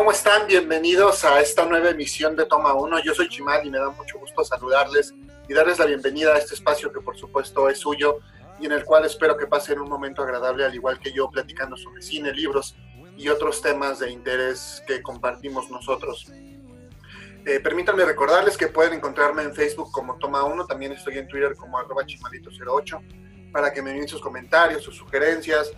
¿Cómo están? Bienvenidos a esta nueva emisión de Toma 1. Yo soy Chimal y me da mucho gusto saludarles y darles la bienvenida a este espacio que por supuesto es suyo y en el cual espero que pasen un momento agradable al igual que yo platicando sobre cine, libros y otros temas de interés que compartimos nosotros. Eh, permítanme recordarles que pueden encontrarme en Facebook como Toma 1, también estoy en Twitter como arroba chimalito08 para que me envíen sus comentarios, sus sugerencias,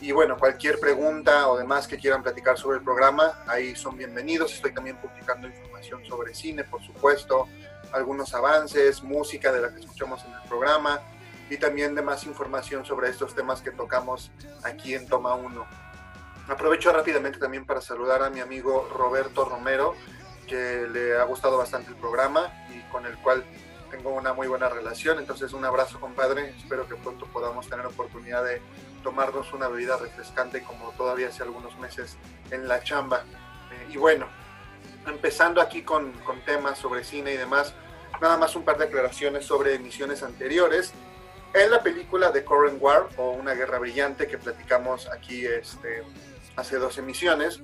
y bueno, cualquier pregunta o demás que quieran platicar sobre el programa, ahí son bienvenidos. Estoy también publicando información sobre cine, por supuesto, algunos avances, música de la que escuchamos en el programa y también de más información sobre estos temas que tocamos aquí en Toma 1. Aprovecho rápidamente también para saludar a mi amigo Roberto Romero, que le ha gustado bastante el programa y con el cual tengo una muy buena relación. Entonces, un abrazo, compadre. Espero que pronto podamos tener oportunidad de tomarnos una bebida refrescante como todavía hace algunos meses en la chamba. Eh, y bueno, empezando aquí con, con, temas sobre cine y demás, nada más un par de aclaraciones sobre emisiones anteriores. En la película de Current War o Una Guerra Brillante que platicamos aquí este, hace dos emisiones,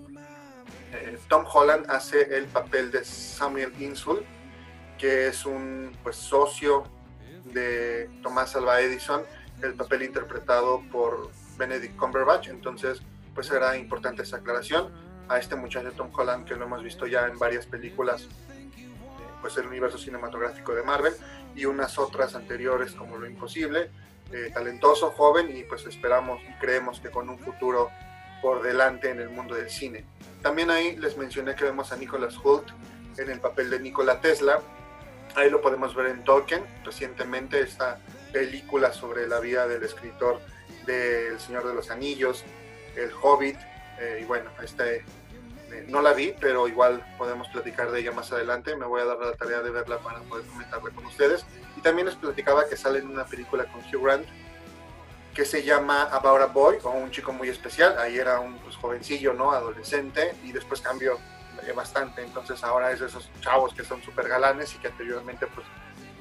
eh, Tom Holland hace el papel de Samuel Insul, que es un pues, socio de Tomás Alva Edison el papel interpretado por Benedict Cumberbatch, entonces pues era importante esa aclaración a este muchacho Tom Holland que lo hemos visto ya en varias películas eh, pues el universo cinematográfico de Marvel y unas otras anteriores como Lo Imposible, eh, talentoso, joven y pues esperamos y creemos que con un futuro por delante en el mundo del cine. También ahí les mencioné que vemos a Nicholas Hoult en el papel de Nikola Tesla, ahí lo podemos ver en Tolkien, recientemente está película sobre la vida del escritor del Señor de los Anillos, El Hobbit, eh, y bueno, este eh, no la vi, pero igual podemos platicar de ella más adelante. Me voy a dar la tarea de verla para poder comentarla con ustedes. Y también les platicaba que sale en una película con Hugh Grant que se llama About a Boy, o un chico muy especial. Ahí era un pues, jovencillo, ¿no? Adolescente, y después cambió bastante. Entonces ahora es de esos chavos que son súper galanes y que anteriormente, pues,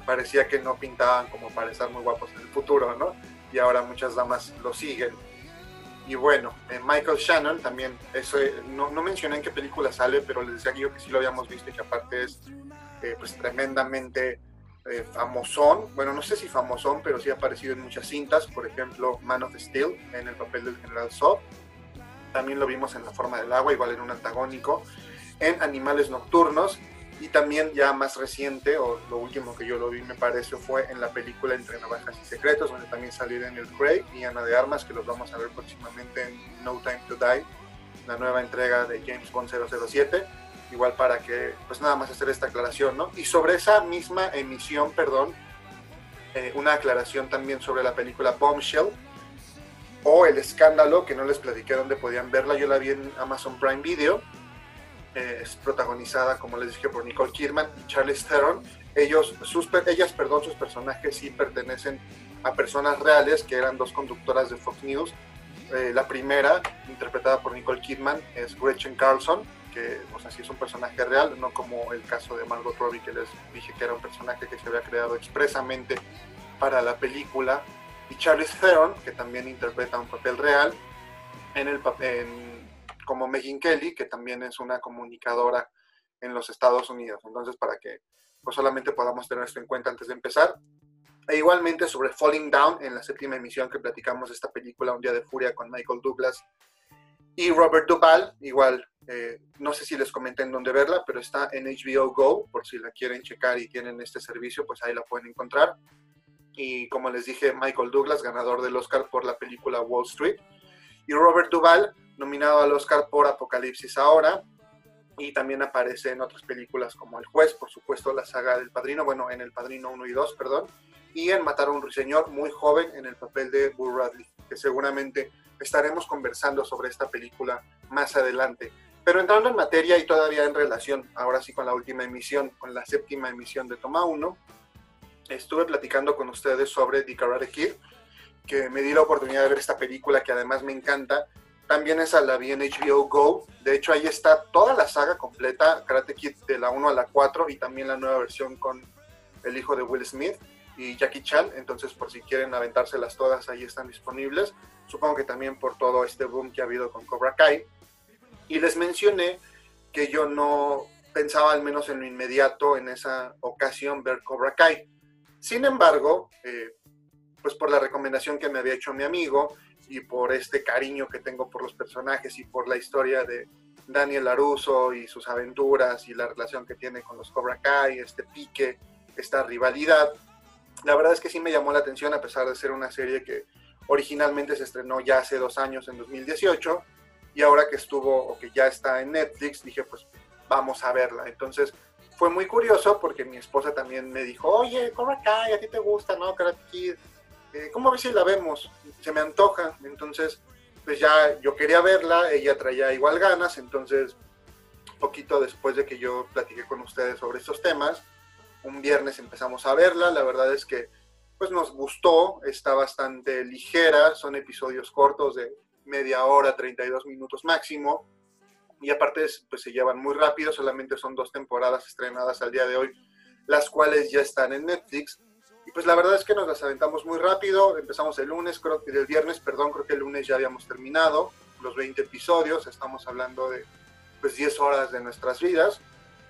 parecía que no pintaban como para estar muy guapos en el futuro, ¿no? Y ahora muchas damas lo siguen. Y bueno, eh, Michael Shannon también, eso, eh, no, no, mencioné en qué película sale, pero les decía yo que sí lo habíamos visto y que aparte es eh, pues tremendamente famosón. Bueno, no sé si famosón, pero sí ha aparecido en muchas cintas, por ejemplo, Man of Steel en el papel del general Zod. También lo vimos en La forma del agua, igual en un antagónico. En Animales Nocturnos, y también ya más reciente, o lo último que yo lo vi me parece, fue en la película Entre Navajas y Secretos, donde también salieron el Craig y Ana de Armas, que los vamos a ver próximamente en No Time to Die, la nueva entrega de James Bond 007. Igual para que, pues nada más hacer esta aclaración, ¿no? Y sobre esa misma emisión, perdón, eh, una aclaración también sobre la película Bombshell, o El Escándalo, que no les platiqué dónde podían verla, yo la vi en Amazon Prime Video es protagonizada, como les dije, por Nicole Kidman y Charles Theron. Ellos, sus, ellas, perdón, sus personajes sí pertenecen a personas reales, que eran dos conductoras de Fox News. Eh, la primera, interpretada por Nicole Kidman, es Gretchen Carlson, que o sea, sí es un personaje real, no como el caso de Margot Robbie, que les dije que era un personaje que se había creado expresamente para la película. Y Charles Theron, que también interpreta un papel real en el papel como Megyn Kelly, que también es una comunicadora en los Estados Unidos. Entonces, para que pues, solamente podamos tener esto en cuenta antes de empezar. E igualmente sobre Falling Down, en la séptima emisión que platicamos esta película, Un Día de Furia con Michael Douglas y Robert Duvall, igual, eh, no sé si les comenté en dónde verla, pero está en HBO Go, por si la quieren checar y tienen este servicio, pues ahí la pueden encontrar. Y como les dije, Michael Douglas, ganador del Oscar por la película Wall Street, y Robert Duvall, nominado al Oscar por Apocalipsis Ahora, y también aparece en otras películas como El Juez, por supuesto, la saga del Padrino, bueno, en El Padrino 1 y 2, perdón, y en Matar a un Ruiseñor, muy joven, en el papel de Bull Radley, que seguramente estaremos conversando sobre esta película más adelante. Pero entrando en materia y todavía en relación, ahora sí con la última emisión, con la séptima emisión de Toma 1, estuve platicando con ustedes sobre The Karate Kid, que me di la oportunidad de ver esta película que además me encanta también esa la vi en HBO Go. De hecho, ahí está toda la saga completa, Karate Kid de la 1 a la 4 y también la nueva versión con el hijo de Will Smith y Jackie Chan. Entonces, por si quieren aventárselas todas, ahí están disponibles. Supongo que también por todo este boom que ha habido con Cobra Kai. Y les mencioné que yo no pensaba al menos en lo inmediato en esa ocasión ver Cobra Kai. Sin embargo, eh, pues por la recomendación que me había hecho mi amigo y por este cariño que tengo por los personajes y por la historia de Daniel Laruso y sus aventuras y la relación que tiene con los Cobra Kai, este pique, esta rivalidad, la verdad es que sí me llamó la atención a pesar de ser una serie que originalmente se estrenó ya hace dos años, en 2018, y ahora que estuvo o que ya está en Netflix, dije pues vamos a verla. Entonces fue muy curioso porque mi esposa también me dijo, oye, Cobra Kai, a ti te gusta, ¿no? Karate Kid, eh, ¿cómo ves la vemos? Se me antoja. Entonces, pues ya yo quería verla, ella traía igual ganas, entonces, poquito después de que yo platiqué con ustedes sobre estos temas, un viernes empezamos a verla, la verdad es que pues nos gustó, está bastante ligera, son episodios cortos de media hora, 32 minutos máximo, y aparte pues se llevan muy rápido, solamente son dos temporadas estrenadas al día de hoy, las cuales ya están en Netflix. Pues la verdad es que nos las aventamos muy rápido, empezamos el lunes, creo que el viernes, perdón, creo que el lunes ya habíamos terminado los 20 episodios, estamos hablando de pues 10 horas de nuestras vidas.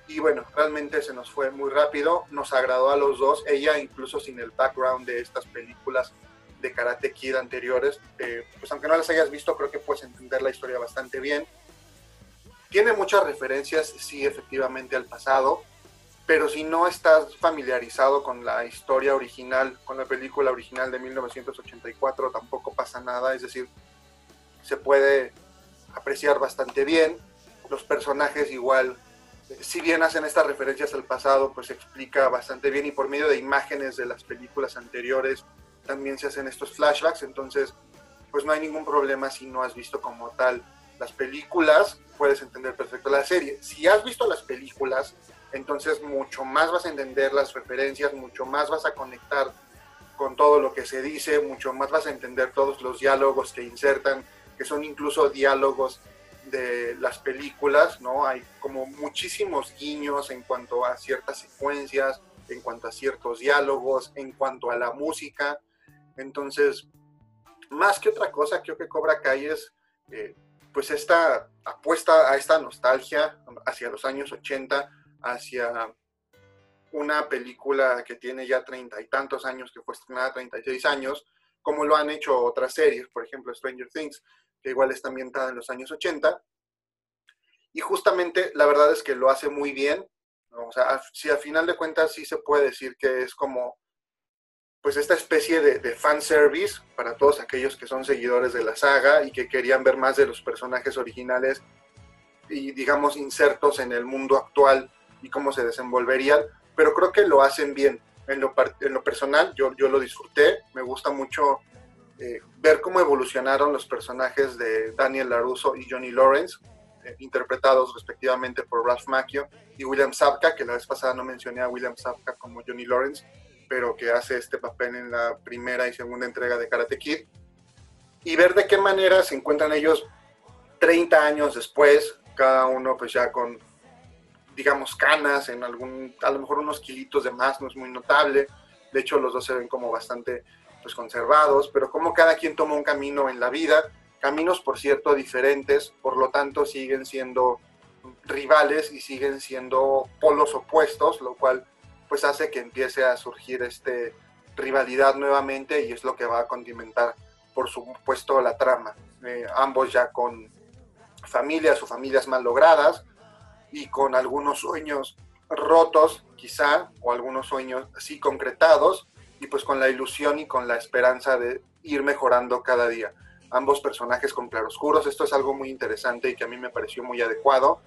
Y bueno, realmente se nos fue muy rápido, nos agradó a los dos, ella incluso sin el background de estas películas de Karate Kid anteriores, eh, pues aunque no las hayas visto, creo que puedes entender la historia bastante bien. Tiene muchas referencias, sí, efectivamente, al pasado, pero si no estás familiarizado con la historia original, con la película original de 1984, tampoco pasa nada, es decir, se puede apreciar bastante bien. Los personajes igual, si bien hacen estas referencias al pasado, pues se explica bastante bien y por medio de imágenes de las películas anteriores también se hacen estos flashbacks, entonces pues no hay ningún problema si no has visto como tal las películas, puedes entender perfecto la serie. Si has visto las películas, entonces mucho más vas a entender las referencias, mucho más vas a conectar con todo lo que se dice, mucho más vas a entender todos los diálogos que insertan, que son incluso diálogos de las películas, ¿no? Hay como muchísimos guiños en cuanto a ciertas secuencias, en cuanto a ciertos diálogos, en cuanto a la música. Entonces, más que otra cosa, creo que Cobra Kai es eh, pues esta apuesta a esta nostalgia hacia los años 80, hacia una película que tiene ya treinta y tantos años, que fue estrenada 36 años, como lo han hecho otras series, por ejemplo Stranger Things, que igual está ambientada en los años 80. Y justamente la verdad es que lo hace muy bien. O sea, si al final de cuentas sí se puede decir que es como pues esta especie de, de fanservice para todos aquellos que son seguidores de la saga y que querían ver más de los personajes originales y digamos insertos en el mundo actual y cómo se desenvolverían, pero creo que lo hacen bien. En lo, en lo personal yo, yo lo disfruté, me gusta mucho eh, ver cómo evolucionaron los personajes de Daniel LaRusso y Johnny Lawrence, eh, interpretados respectivamente por Ralph Macchio y William Sapka, que la vez pasada no mencioné a William Sapka como Johnny Lawrence, pero que hace este papel en la primera y segunda entrega de Karate Kid, y ver de qué manera se encuentran ellos 30 años después, cada uno pues ya con, digamos, canas, en algún, a lo mejor unos kilitos de más, no es muy notable, de hecho los dos se ven como bastante pues conservados, pero como cada quien toma un camino en la vida, caminos por cierto diferentes, por lo tanto siguen siendo rivales y siguen siendo polos opuestos, lo cual pues hace que empiece a surgir este rivalidad nuevamente y es lo que va a condimentar, por supuesto, la trama. Eh, ambos ya con familias o familias mal logradas y con algunos sueños rotos, quizá, o algunos sueños así concretados, y pues con la ilusión y con la esperanza de ir mejorando cada día. Ambos personajes con claroscuros, esto es algo muy interesante y que a mí me pareció muy adecuado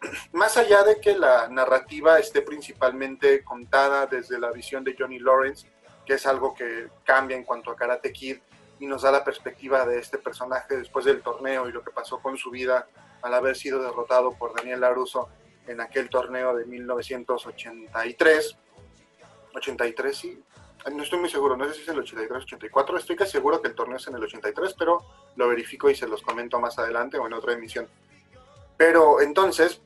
más allá de que la narrativa esté principalmente contada desde la visión de Johnny Lawrence, que es algo que cambia en cuanto a Karate Kid y nos da la perspectiva de este personaje después del torneo y lo que pasó con su vida al haber sido derrotado por Daniel LaRusso en aquel torneo de 1983. 83, sí. No estoy muy seguro, no sé si es el 83 84. Estoy casi seguro que el torneo es en el 83, pero lo verifico y se los comento más adelante o en otra emisión. Pero entonces,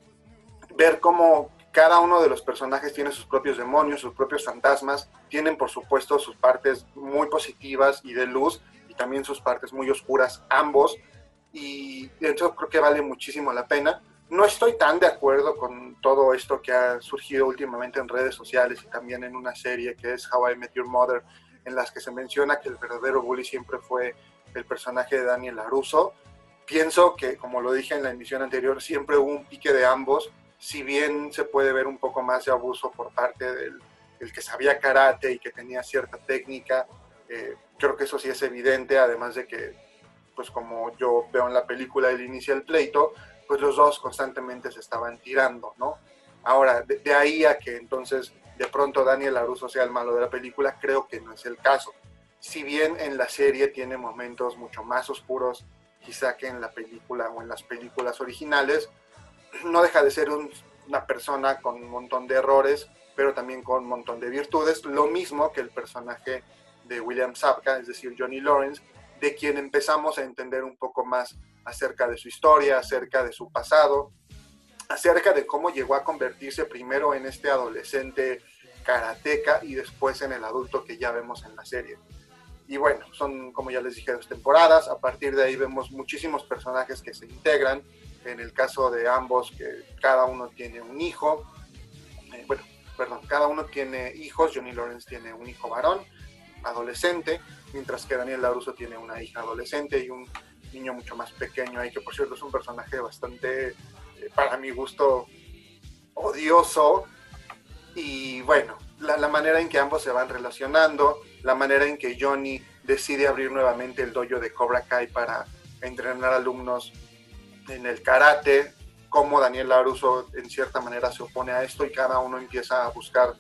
ver cómo cada uno de los personajes tiene sus propios demonios, sus propios fantasmas, tienen por supuesto sus partes muy positivas y de luz y también sus partes muy oscuras, ambos, y eso creo que vale muchísimo la pena. no estoy tan de acuerdo con todo esto que ha surgido últimamente en redes sociales y también en una serie que es How I Met Your Mother, en las que se menciona que el verdadero bully siempre fue el personaje de Daniel LaRusso. Pienso que, como lo dije en la emisión anterior, siempre hubo un pique de ambos, si bien se puede ver un poco más de abuso por parte del, que sabía karate y que tenía cierta técnica, eh, creo que eso sí es evidente, además de que, pues como yo veo en la película el inicio del pleito, pues los dos constantemente se estaban tirando, ¿no? Ahora, de, ahí a que entonces de pronto Daniel LaRusso sea el malo de la película, creo que no es el caso. Si bien en la serie tiene momentos mucho más oscuros, quizá que en la película o en las películas originales, no deja de ser una persona con un montón de errores, pero también con un montón de virtudes, lo mismo que el personaje de William Sapka, es decir, Johnny Lawrence, de quien empezamos a entender un poco más acerca de su historia, acerca de su pasado, acerca de cómo llegó a convertirse primero en este adolescente karateca y después en el adulto que ya vemos en la serie. Y bueno, son, como ya les dije, dos temporadas. A partir de ahí vemos muchísimos personajes que se integran. En el caso de ambos, que cada uno tiene un hijo. Eh, bueno, perdón, cada uno tiene hijos. Johnny Lawrence tiene un hijo varón, adolescente, mientras que Daniel LaRusso tiene una hija adolescente y un niño mucho más pequeño ahí, que por cierto es un personaje bastante, eh, para mi gusto, odioso. Y bueno, la, la, manera en que ambos se van relacionando, la manera en que Johnny decide abrir nuevamente el dojo de Cobra Kai para entrenar alumnos en el karate, cómo Daniel Laruso en cierta manera se opone a esto y cada uno empieza a buscar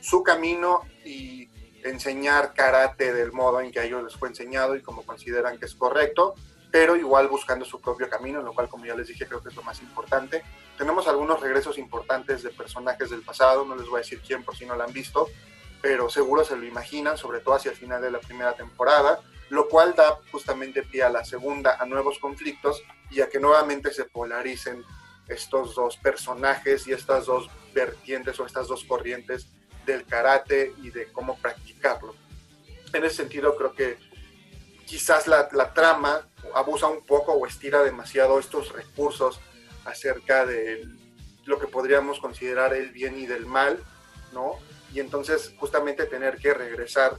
su camino y enseñar karate del modo en que a ellos les fue enseñado y como consideran que es correcto, pero igual buscando su propio camino, lo cual, como ya les dije, creo que es lo más importante. Tenemos algunos regresos importantes de personajes del pasado, no les voy a decir quién por si no lo han visto, pero seguro se lo imaginan, sobre todo hacia el final de la primera temporada, lo cual da justamente pie a la segunda, a nuevos conflictos y a que nuevamente se polaricen estos dos personajes y estas dos vertientes o estas dos corrientes del karate y de cómo practicarlo. En ese sentido, creo que quizás la, la trama abusa un poco o estira demasiado estos recursos acerca de lo que podríamos considerar el bien y del mal, ¿no? Y entonces justamente tener que regresar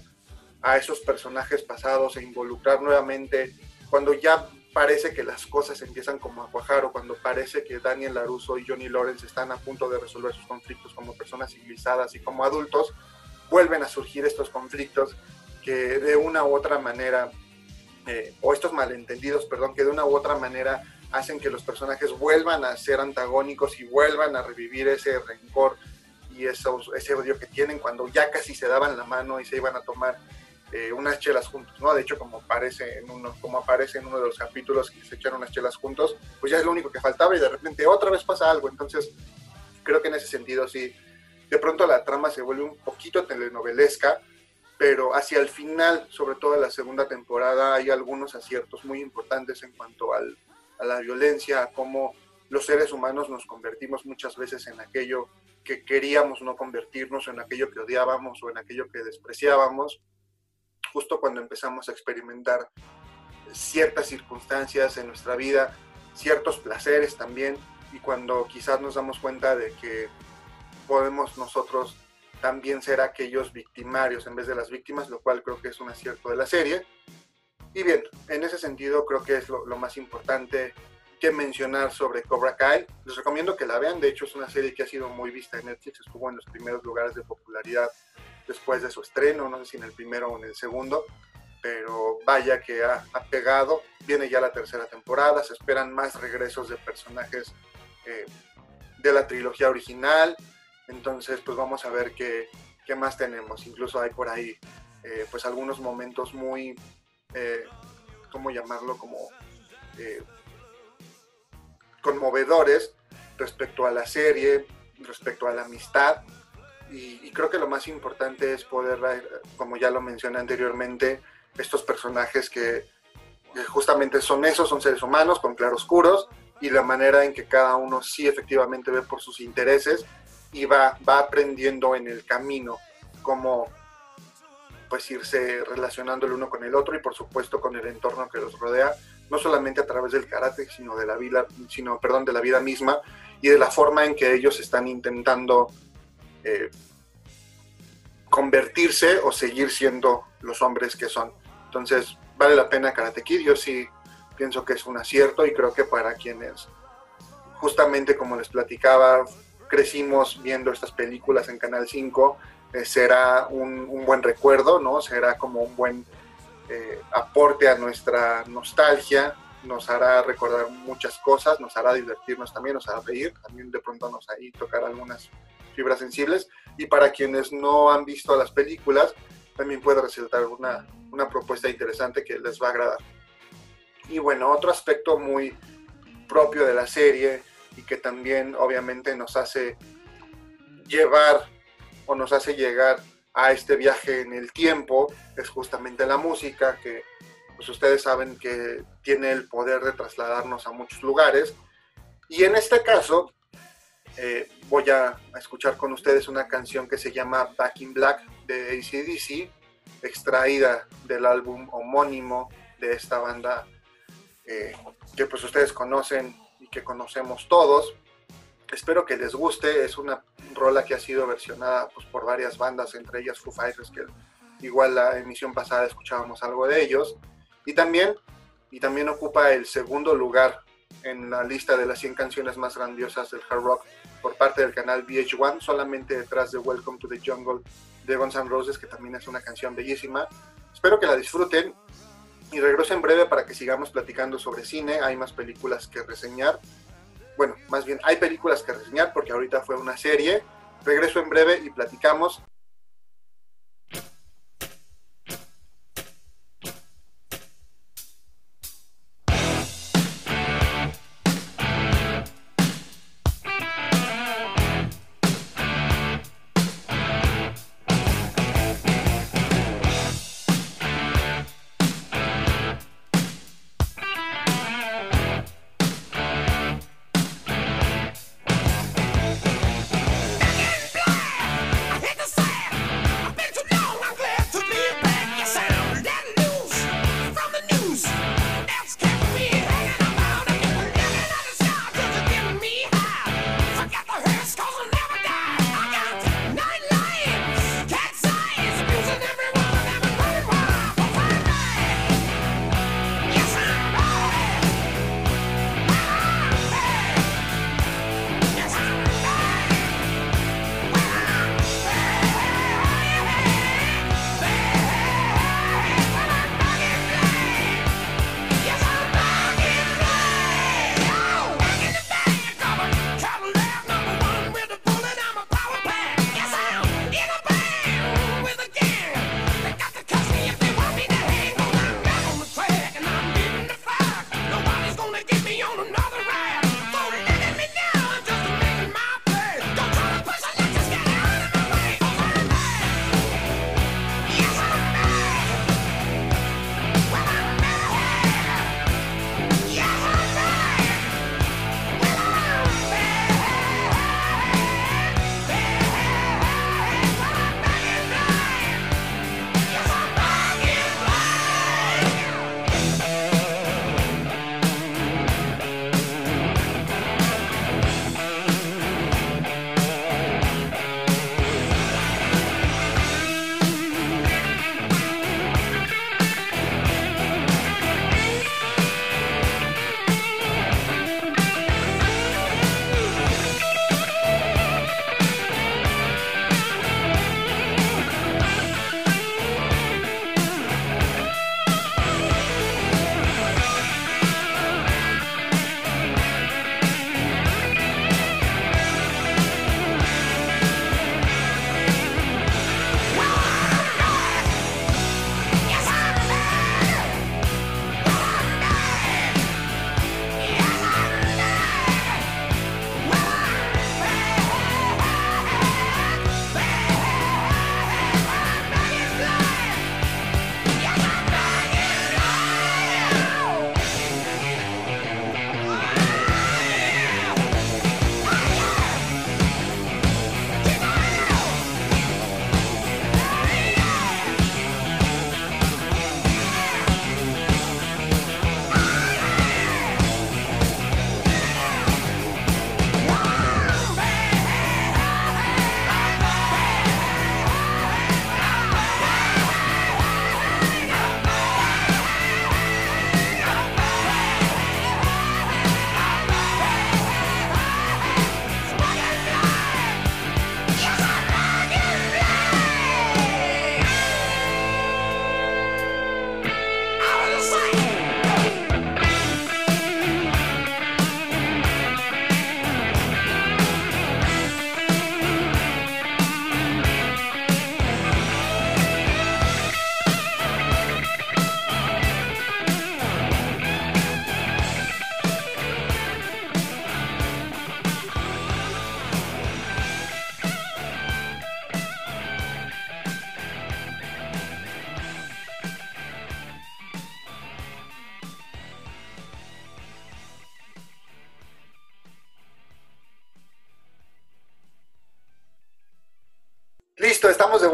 a esos personajes pasados e involucrar nuevamente cuando ya parece que las cosas empiezan como a cuajar o cuando parece que Daniel Laruso y Johnny Lawrence están a punto de resolver sus conflictos como personas civilizadas y como adultos, vuelven a surgir estos conflictos que de una u otra manera, eh, o estos malentendidos, perdón, que de una u otra manera hacen que los personajes vuelvan a ser antagónicos y vuelvan a revivir ese rencor y ese odio que tienen cuando ya casi se daban la mano y se iban a tomar eh, unas chelas juntos, ¿no? De hecho, como aparece, en uno, como aparece en uno de los capítulos que se echaron unas chelas juntos, pues ya es lo único que faltaba y de repente otra vez pasa algo. Entonces, creo que en ese sentido sí, de pronto la trama se vuelve un poquito telenovelesca, pero hacia el final, sobre todo en la segunda temporada, hay algunos aciertos muy importantes en cuanto al, a la violencia, a cómo los seres humanos nos convertimos muchas veces en aquello que queríamos no convertirnos, en aquello que odiábamos o en aquello que despreciábamos justo cuando empezamos a experimentar ciertas circunstancias en nuestra vida, ciertos placeres también, y cuando quizás nos damos cuenta de que podemos nosotros también ser aquellos victimarios en vez de las víctimas, lo cual creo que es un acierto de la serie. Y bien, en ese sentido creo que es lo, más importante que mencionar sobre Cobra Kai. Les recomiendo que la vean, de hecho es una serie que ha sido muy vista en Netflix, estuvo en los primeros lugares de popularidad después de su estreno, no sé si en el primero o en el segundo, pero vaya que ha, pegado. Viene ya la tercera temporada, se esperan más regresos de personajes eh, de la trilogía original, entonces pues vamos a ver qué, qué más tenemos. Incluso hay por ahí eh, pues algunos momentos muy, eh, ¿cómo llamarlo? Como conmovedores respecto a la serie, respecto a la amistad y, creo que lo más importante es poder, como ya lo mencioné anteriormente, estos personajes que, justamente son esos, son seres humanos con claroscuros y la manera en que cada uno sí efectivamente ve por sus intereses y va, va aprendiendo en el camino cómo pues irse relacionando el uno con el otro y por supuesto con el entorno que los rodea no solamente a través del karate, sino de la vida, sino, perdón, de la vida misma y de la forma en que ellos están intentando eh, convertirse o seguir siendo los hombres que son. Entonces, vale la pena Karate Kid, yo sí pienso que es un acierto y creo que para quienes justamente como les platicaba, crecimos viendo estas películas en Canal 5, eh, será un, buen recuerdo, ¿no? Será como un buen eh, aporte a nuestra nostalgia, nos hará recordar muchas cosas, nos hará divertirnos también, nos hará reír, también de pronto nos hará tocar algunas fibras sensibles. Y para quienes no han visto las películas, también puede resultar una, una propuesta interesante que les va a agradar. Y bueno, otro aspecto muy propio de la serie y que también obviamente nos hace llevar o nos hace llegar a este viaje en el tiempo es justamente la música que pues ustedes saben que tiene el poder de trasladarnos a muchos lugares y en este caso eh, voy a escuchar con ustedes una canción que se llama Back in Black de ACDC extraída del álbum homónimo de esta banda eh, que pues ustedes conocen y que conocemos todos espero que les guste. Es una rola que ha sido versionada pues, por varias bandas, entre ellas Foo Fighters, que igual la emisión pasada escuchábamos algo de ellos. Y también, y también ocupa el segundo lugar en la lista de las 100 canciones más grandiosas del hard rock por parte del canal VH1, solamente detrás de Welcome to the Jungle de Guns N' Roses, que también es una canción bellísima. Espero que la disfruten y regreso en breve para que sigamos platicando sobre cine. Hay más películas que reseñar bueno, más bien hay películas que reseñar porque ahorita fue una serie. Regreso en breve y platicamos.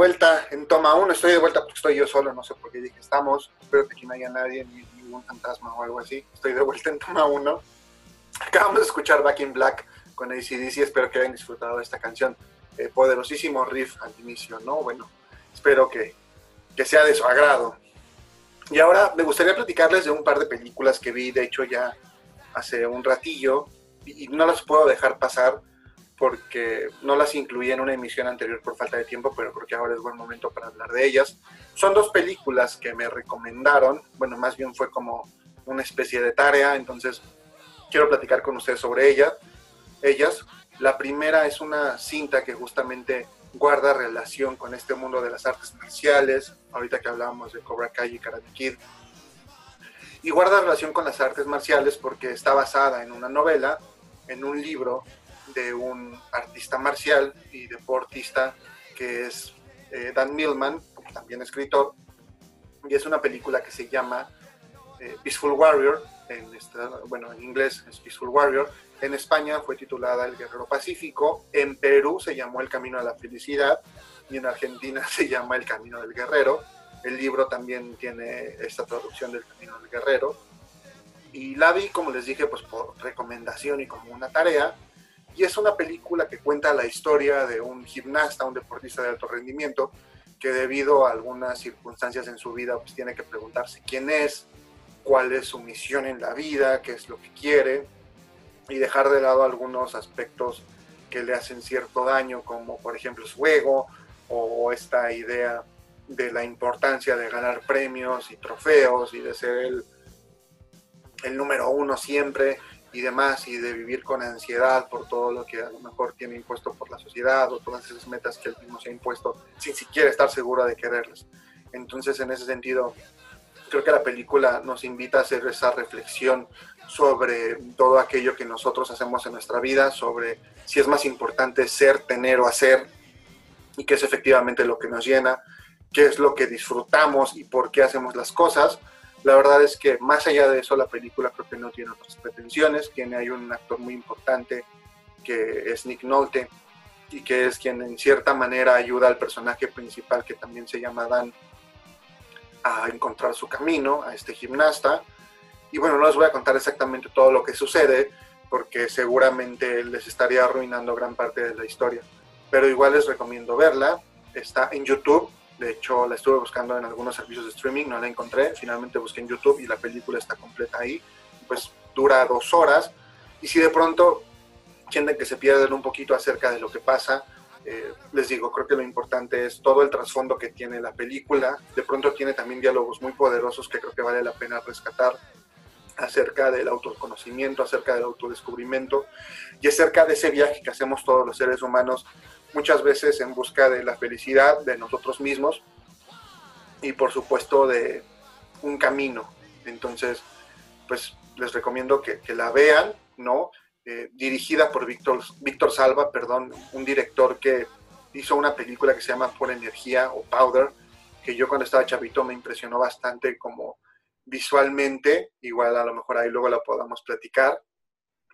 Vuelta en toma 1. Estoy de vuelta porque estoy yo solo, no sé por qué dije estamos. Espero que aquí no haya nadie, ni ningún fantasma o algo así. Estoy de vuelta en toma 1. Acabamos de escuchar Back in Black con ACDC. Espero que hayan disfrutado de esta canción. Eh, poderosísimo riff al inicio, ¿no? Bueno, espero que, que sea de su agrado. Y ahora me gustaría platicarles de un par de películas que vi, de hecho, ya hace un ratillo, y no las puedo dejar pasar porque no las incluí en una emisión anterior por falta de tiempo, pero creo que ahora es buen momento para hablar de ellas. Son dos películas que me recomendaron, bueno, más bien fue como una especie de tarea, entonces quiero platicar con ustedes sobre ella, ellas. La primera es una cinta que justamente guarda relación con este mundo de las artes marciales, ahorita que hablábamos de Cobra Kai y Karate Kid, y guarda relación con las artes marciales porque está basada en una novela, en un libro de un artista marcial y deportista que es eh, Dan Millman, también escritor, y es una película que se llama eh, Peaceful Warrior, en bueno, en inglés es Peaceful Warrior, en España fue titulada El Guerrero Pacífico, en Perú se llamó El Camino a la Felicidad y en Argentina se llama El Camino del Guerrero. El libro también tiene esta traducción del Camino del Guerrero. Y la vi, como les dije, pues por recomendación y como una tarea y es una película que cuenta la historia de un gimnasta, un deportista de alto rendimiento, que debido a algunas circunstancias en su vida, pues tiene que preguntarse quién es, cuál es su misión en la vida, qué es lo que quiere, y dejar de lado algunos aspectos que le hacen cierto daño, como por ejemplo su ego, o esta idea de la importancia de ganar premios y trofeos y de ser el, el número uno siempre y demás, y de vivir con ansiedad por todo lo que a lo mejor tiene impuesto por la sociedad o todas esas metas que él mismo se ha impuesto sin siquiera estar seguro de quererlas. Entonces, en ese sentido, creo que la película nos invita a hacer esa reflexión sobre todo aquello que nosotros hacemos en nuestra vida, sobre si es más importante ser, tener o hacer, y qué es efectivamente lo que nos llena, qué es lo que disfrutamos y por qué hacemos las cosas, la verdad es que más allá de eso la película creo que no tiene otras pretensiones, tiene ahí un actor muy importante que es Nick Nolte y que es quien en cierta manera ayuda al personaje principal que también se llama Dan a encontrar su camino, a este gimnasta. Y bueno, no les voy a contar exactamente todo lo que sucede porque seguramente les estaría arruinando gran parte de la historia. Pero igual les recomiendo verla. Está en YouTube, de hecho, la estuve buscando en algunos servicios de streaming, no la encontré. Finalmente busqué en YouTube y la película está completa ahí. Pues dura dos horas. Y si de pronto sienten que se pierden un poquito acerca de lo que pasa, eh, les digo, creo que lo importante es todo el trasfondo que tiene la película. De pronto tiene también diálogos muy poderosos que creo que vale la pena rescatar acerca del autoconocimiento, acerca del autodescubrimiento y acerca de ese viaje que hacemos todos los seres humanos muchas veces en busca de la felicidad de nosotros mismos y por supuesto de un camino. Entonces, pues les recomiendo que, la vean, ¿no? Eh, dirigida por Víctor, Víctor Salva, perdón, un director que hizo una película que se llama Por Energía o Powder, que yo cuando estaba chavito me impresionó bastante como visualmente, igual a lo mejor ahí luego la podamos platicar,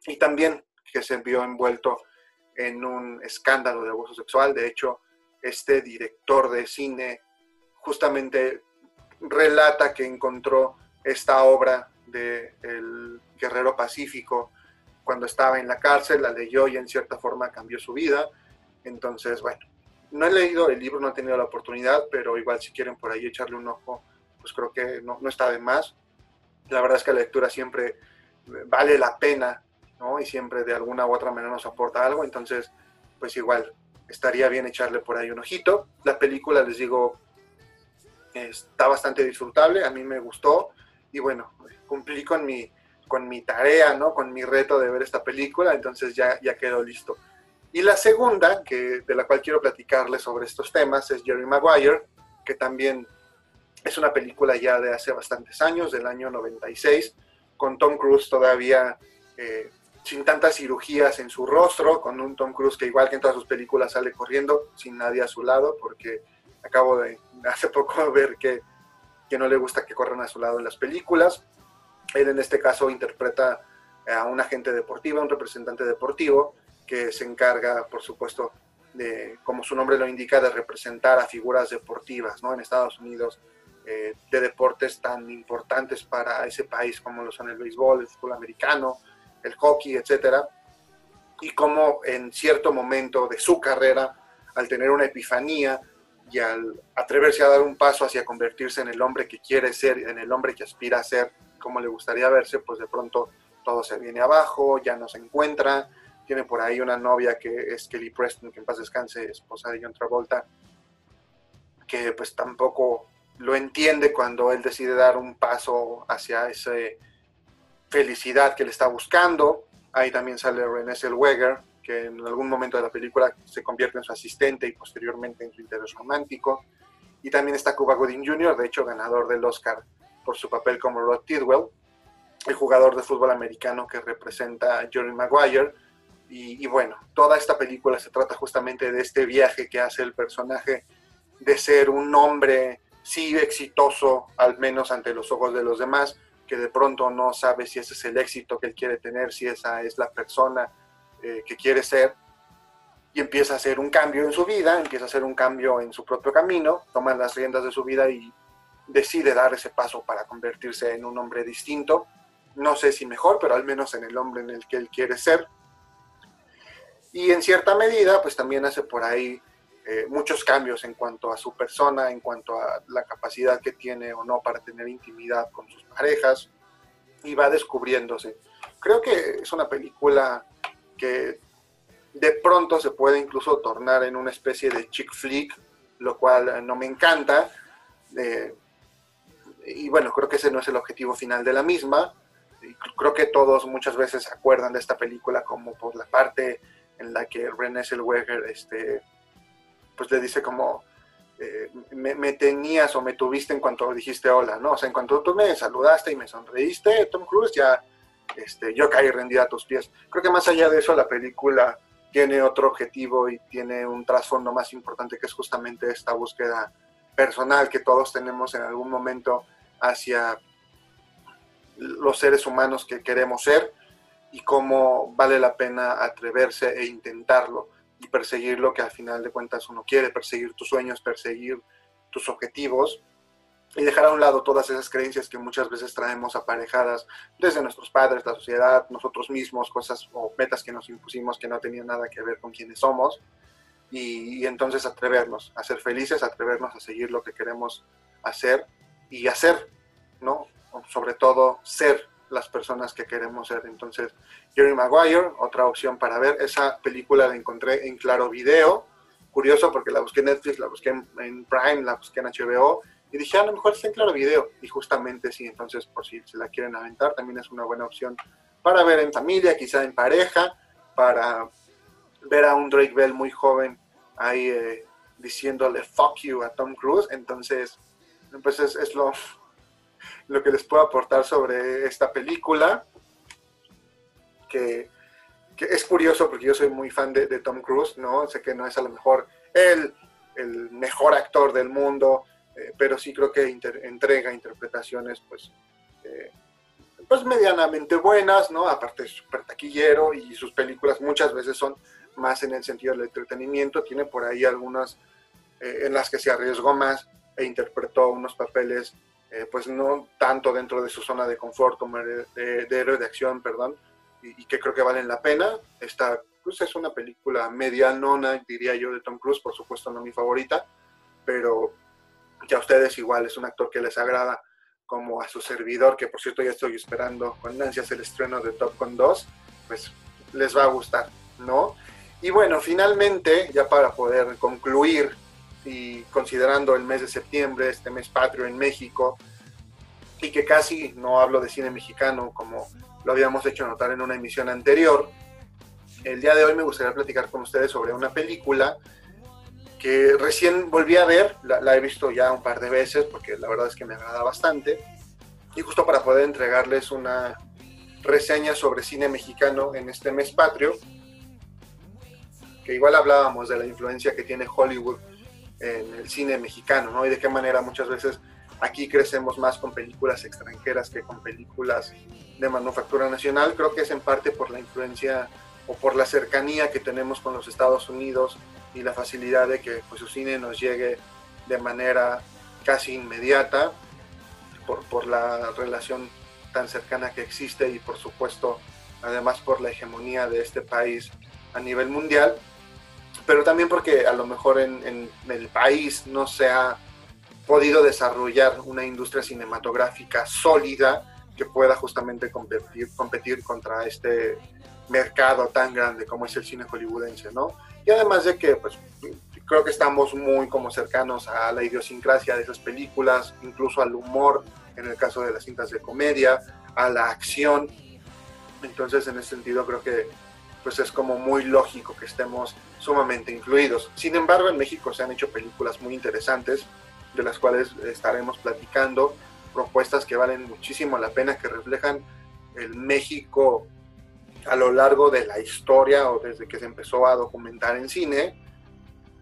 y también que se vio envuelto en un escándalo de abuso sexual. De hecho, este director de cine justamente relata que encontró esta obra de El Guerrero Pacífico cuando estaba en la cárcel, la leyó y en cierta forma cambió su vida. Entonces, bueno, no he leído el libro, no he tenido la oportunidad, pero igual si quieren por ahí echarle un ojo, pues creo que no, no está de más. La verdad es que la lectura siempre vale la pena y siempre de alguna u otra manera nos aporta algo, entonces, pues igual, estaría bien echarle por ahí un ojito. La película, les digo, está bastante disfrutable, a mí me gustó. y bueno, cumplí con mi, con mi tarea, ¿no? Con mi reto de ver esta película, entonces ya, ya quedó listo. Y la segunda, que, de la cual quiero platicarles sobre estos temas, es Jerry Maguire, que también es una película ya de hace bastantes años, del año 96, con Tom Cruise todavía eh, sin tantas cirugías en su rostro, con un Tom Cruise que igual que en todas sus películas sale corriendo sin nadie a su lado, porque acabo de hace poco ver que, que no le gusta que corran a su lado en las películas. Él en este caso interpreta a un agente deportivo, un representante deportivo, que se encarga, por supuesto, de, como su nombre lo indica, de representar a figuras deportivas ¿no? en Estados Unidos, eh, de deportes tan importantes para ese país como lo son el béisbol, el fútbol americano, el hockey, etcétera, y como en cierto momento de su carrera, al tener una epifanía y al atreverse a dar un paso hacia convertirse en el hombre que quiere ser, en el hombre que aspira a ser, como le gustaría verse, pues de pronto todo se viene abajo, ya no se encuentra, tiene por ahí una novia que es Kelly Preston, que en paz descanse, esposa de John Travolta, que pues tampoco lo entiende cuando él decide dar un paso hacia esa felicidad que le está buscando. Ahí también sale René Zellweger, que en algún momento de la película se convierte en su asistente y posteriormente en su interés romántico. Y también está Cuba Gooding Jr., de hecho ganador del Oscar por su papel como Rod Tidwell, el jugador de fútbol americano que representa a Jerry Maguire. Y, y, bueno, toda esta película se trata justamente de este viaje que hace el personaje de ser un hombre, sí exitoso, al menos ante los ojos de los demás, que de pronto no sabe si ese es el éxito que él quiere tener, si esa es la persona eh, que quiere ser, y empieza a hacer un cambio en su vida, empieza a hacer un cambio en su propio camino, toma las riendas de su vida y decide dar ese paso para convertirse en un hombre distinto, no sé si mejor, pero al menos en el hombre en el que él quiere ser. Y en cierta medida, pues también hace por ahí eh, muchos cambios en cuanto a su persona, en cuanto a la capacidad que tiene o no para tener intimidad con sus parejas, y va descubriéndose. Creo que es una película que de pronto se puede incluso tornar en una especie de chick flick, lo cual no me encanta. Eh, y bueno, creo que ese no es el objetivo final de la misma. creo que todos muchas veces acuerdan de esta película como por la parte en la que René Zellweger este, pues le dice como, eh, me, tenías o me tuviste en cuanto dijiste hola, ¿no? O sea, en cuanto tú me saludaste y me sonreíste, Tom Cruise, ya este, yo caí rendida a tus pies. Creo que más allá de eso, la película tiene otro objetivo y tiene un trasfondo más importante que es justamente esta búsqueda personal que todos tenemos en algún momento hacia los seres humanos que queremos ser y cómo vale la pena atreverse e intentarlo y perseguir lo que al final de cuentas uno quiere, perseguir tus sueños, perseguir tus objetivos y dejar a un lado todas esas creencias que muchas veces traemos aparejadas desde nuestros padres, la sociedad, nosotros mismos, cosas o metas que nos impusimos que no tenían nada que ver con quienes somos y, entonces atrevernos a ser felices, atrevernos a seguir lo que queremos hacer y hacer, ¿no? Sobre todo ser las personas que queremos ser. Entonces, Jerry Maguire, otra opción para ver. Esa película la encontré en Claro Video. Curioso porque la busqué en Netflix, la busqué en, Prime, la busqué en HBO. Y dije, ah, a lo mejor está en Claro Video. Y justamente sí, entonces por si se la quieren aventar, también es una buena opción para ver en familia, quizá en pareja, para ver a un Drake Bell muy joven ahí eh, diciéndole fuck you a Tom Cruise. Entonces, pues es, es lo, lo que les puedo aportar sobre esta película, que, es curioso porque yo soy muy fan de, Tom Cruise, ¿no? Sé que no es a lo mejor el, mejor actor del mundo, eh, pero sí creo que entrega interpretaciones, pues, eh, pues medianamente buenas, ¿no? Aparte es súper taquillero y sus películas muchas veces son más en el sentido del entretenimiento, tiene por ahí algunas eh, en las que se arriesgó más e interpretó unos papeles eh, pues no tanto dentro de su zona de confort como de, héroe de acción, perdón, y, que creo que valen la pena. Esta pues es una película medianona, diría yo, de Tom Cruise, por supuesto no mi favorita, pero ya a ustedes igual es un actor que les agrada, como a su servidor, que por cierto ya estoy esperando con ansias el estreno de Top Gun 2, pues les va a gustar, ¿no? Y bueno, finalmente, ya para poder concluir y considerando el mes de septiembre, este mes patrio en México, y que casi no hablo de cine mexicano como lo habíamos hecho notar en una emisión anterior. El día de hoy me gustaría platicar con ustedes sobre una película que recién volví a ver, la, he visto ya un par de veces porque la verdad es que me agrada bastante, y justo para poder entregarles una reseña sobre cine mexicano en este mes patrio, que igual hablábamos de la influencia que tiene Hollywood en el cine mexicano, ¿no? Y de qué manera muchas veces aquí crecemos más con películas extranjeras que con películas de manufactura nacional. Creo que es en parte por la influencia o por la cercanía que tenemos con los Estados Unidos y la facilidad de que pues, su cine nos llegue de manera casi inmediata por, por la relación tan cercana que existe y por supuesto además por la hegemonía de este país a nivel mundial, pero también porque a lo mejor en, el país no se ha podido desarrollar una industria cinematográfica sólida que pueda justamente competir, competir contra este mercado tan grande como es el cine hollywoodense, ¿no? Y además de que, pues, creo que estamos muy como cercanos a la idiosincrasia de esas películas, incluso al humor, en el caso de las cintas de comedia, a la acción. Entonces, en ese sentido, creo que pues es como muy lógico que estemos sumamente incluidos. Sin embargo, en México se han hecho películas muy interesantes, de las cuales estaremos platicando, propuestas que valen muchísimo la pena, que reflejan el México a lo largo de la historia o desde que se empezó a documentar en cine.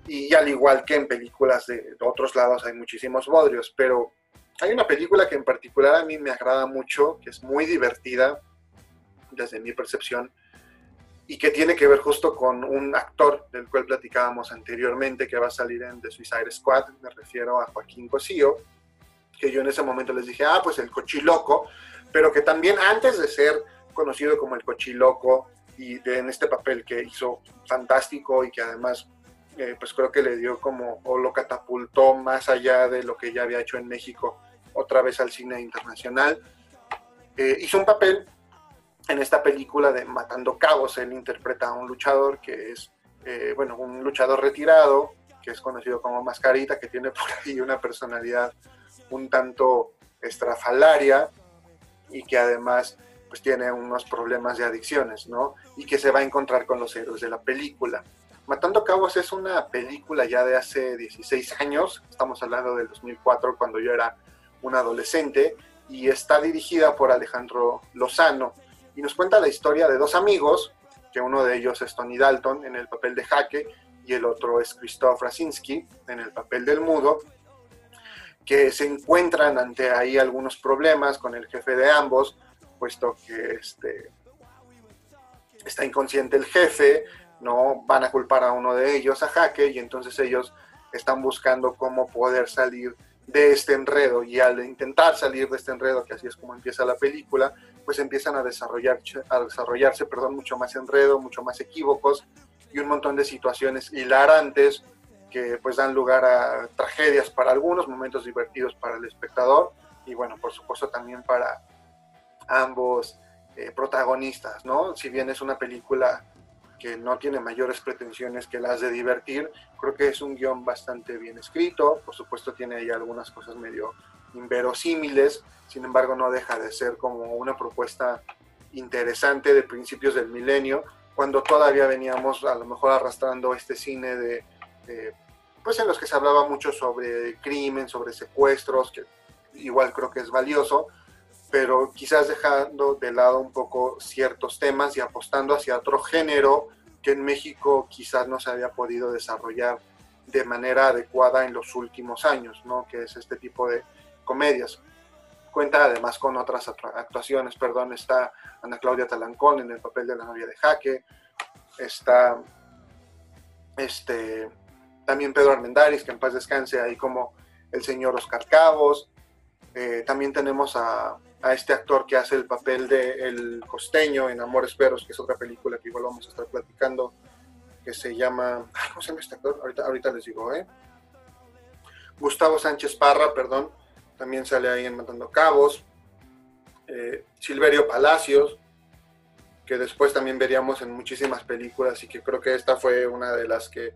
Y al igual que en películas de, otros lados hay muchísimos bodrios, pero hay una película que en particular a mí me agrada mucho, que es muy divertida desde mi percepción y que tiene que ver justo con un actor del cual platicábamos anteriormente que va a salir en The Suicide Squad, me refiero a Joaquín Cosío, que yo en ese momento les dije, ah, pues el cochiloco, pero que también antes de ser conocido como el Cochiloco y en este papel que hizo fantástico y que además eh, pues creo que le dio como o lo catapultó más allá de lo que ya había hecho en México otra vez al cine internacional. Eh, hizo un papel en esta película de Matando Cabos, él interpreta a un luchador que es, eh, bueno, un luchador retirado, que es conocido como Mascarita, que tiene por ahí una personalidad un tanto estrafalaria y que además pues tiene unos problemas de adicciones, ¿no? Y que se va a encontrar con los héroes de la película. Matando Cabos es una película ya de hace 16 años, estamos hablando del 2004 cuando yo era un adolescente, y está dirigida por Alejandro Lozano, y nos cuenta la historia de dos amigos, que uno de ellos es Tony Dalton en el papel de Jaque, y el otro es Christoph Rasinski en el papel del mudo, que se encuentran ante ahí algunos problemas con el jefe de ambos, puesto que este, está inconsciente el jefe, no van a culpar a uno de ellos, a Jaque, y entonces ellos están buscando cómo poder salir de este enredo y al intentar salir de este enredo, que así es como empieza la película, pues empiezan a, desarrollar, a desarrollarse perdón, mucho más enredo, mucho más equívocos y un montón de situaciones hilarantes que pues dan lugar a tragedias para algunos, momentos divertidos para el espectador y bueno, por supuesto también para ambos eh, protagonistas, ¿no? Si bien es una película que no tiene mayores pretensiones que las de divertir, creo que es un guion bastante bien escrito, por supuesto tiene ahí algunas cosas medio inverosímiles, sin embargo no deja de ser como una propuesta interesante de principios del milenio, cuando todavía veníamos a lo mejor arrastrando este cine de, de pues en los que se hablaba mucho sobre crimen, sobre secuestros, que igual creo que es valioso, pero quizás dejando de lado un poco ciertos temas y apostando hacia otro género que en México quizás no se había podido desarrollar de manera adecuada en los últimos años, ¿no? que es este tipo de comedias. Cuenta además con otras actuaciones, perdón, está Ana Claudia Talancón en el papel de la novia de Jaque, está este, también Pedro Armendáriz, que en paz descanse, ahí como el señor Oscar Cabos, eh, también tenemos a a este actor que hace el papel de El Costeño en Amores Perros, que es otra película que igual vamos a estar platicando, que se llama... ¿Cómo se llama este actor? Ahorita, ahorita les digo, ¿eh? Gustavo Sánchez Parra, perdón, también sale ahí en Matando Cabos. Eh, Silverio Palacios, que después también veríamos en muchísimas películas y que creo que esta fue una de las que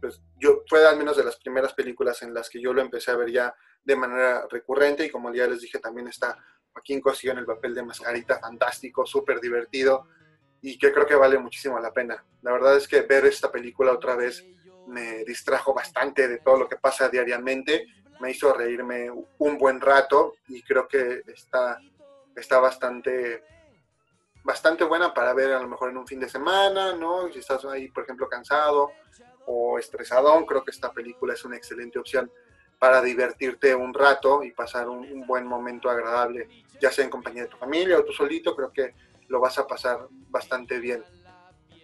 pues yo fue al menos de las primeras películas en las que yo lo empecé a ver ya de manera recurrente y como ya les dije también está Joaquín Cosío en el papel de Mascarita, fantástico, súper divertido y que creo que vale muchísimo la pena. La verdad es que ver esta película otra vez me distrajo bastante de todo lo que pasa diariamente, me hizo reírme un buen rato y creo que está, está bastante, bastante buena para ver a lo mejor en un fin de semana, ¿no? Si estás ahí, por ejemplo, cansado o estresadón, creo que esta película es una excelente opción para divertirte un rato y pasar un, buen momento agradable, ya sea en compañía de tu familia o tú solito, creo que lo vas a pasar bastante bien.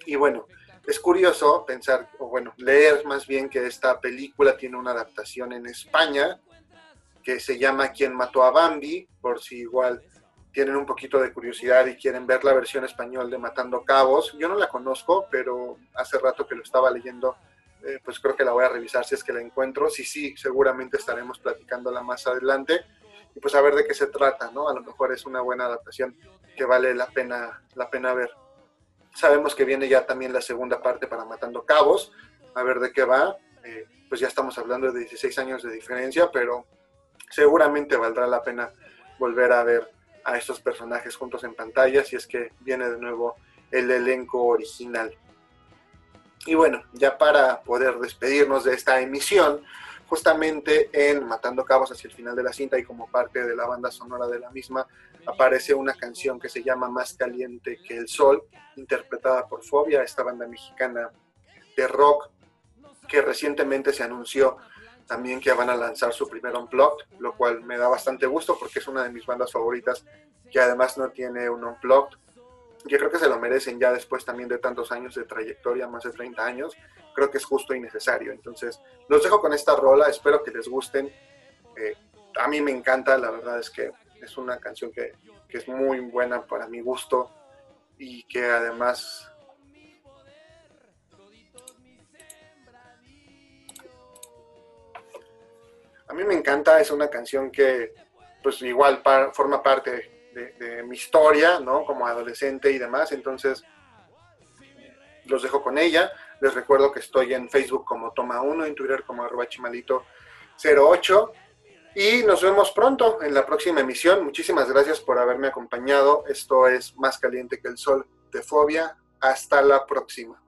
Y bueno, es curioso pensar, o bueno, leer más bien que esta película tiene una adaptación en España que se llama Quien mató a Bambi, por si igual tienen un poquito de curiosidad y quieren ver la versión español de Matando Cabos. Yo no la conozco, pero hace rato que lo estaba leyendo, eh, pues creo que la voy a revisar si es que la encuentro. Si sí, seguramente estaremos platicándola más adelante y pues a ver de qué se trata, ¿no? A lo mejor es una buena adaptación que vale la pena, la pena ver. Sabemos que viene ya también la segunda parte para Matando Cabos, a ver de qué va. Eh, pues ya estamos hablando de 16 años de diferencia, pero seguramente valdrá la pena volver a ver a estos personajes juntos en pantalla si es que viene de nuevo el elenco original. Y bueno, ya para poder despedirnos de esta emisión, justamente en Matando Cabos hacia el final de la cinta y como parte de la banda sonora de la misma, aparece una canción que se llama Más caliente que el sol, interpretada por Fobia, esta banda mexicana de rock que recientemente se anunció también que van a lanzar su primer Unplugged, lo cual me da bastante gusto porque es una de mis bandas favoritas que además no tiene un Unplugged. Yo creo que se lo merecen ya después también de tantos años de trayectoria, más de 30 años. Creo que es justo y necesario. Entonces, los dejo con esta rola, espero que les gusten. Eh, a mí me encanta, la verdad es que es una canción que, que es muy buena para mi gusto y que además a mí me encanta, es una canción que pues igual forma parte de, mi historia, ¿no? Como adolescente y demás. Entonces, los dejo con ella. Les recuerdo que estoy en Facebook como Toma1, en Twitter como arroba chimalito08. Y nos vemos pronto en la próxima emisión. Muchísimas gracias por haberme acompañado. Esto es Más Caliente que el Sol de Fobia. Hasta la próxima.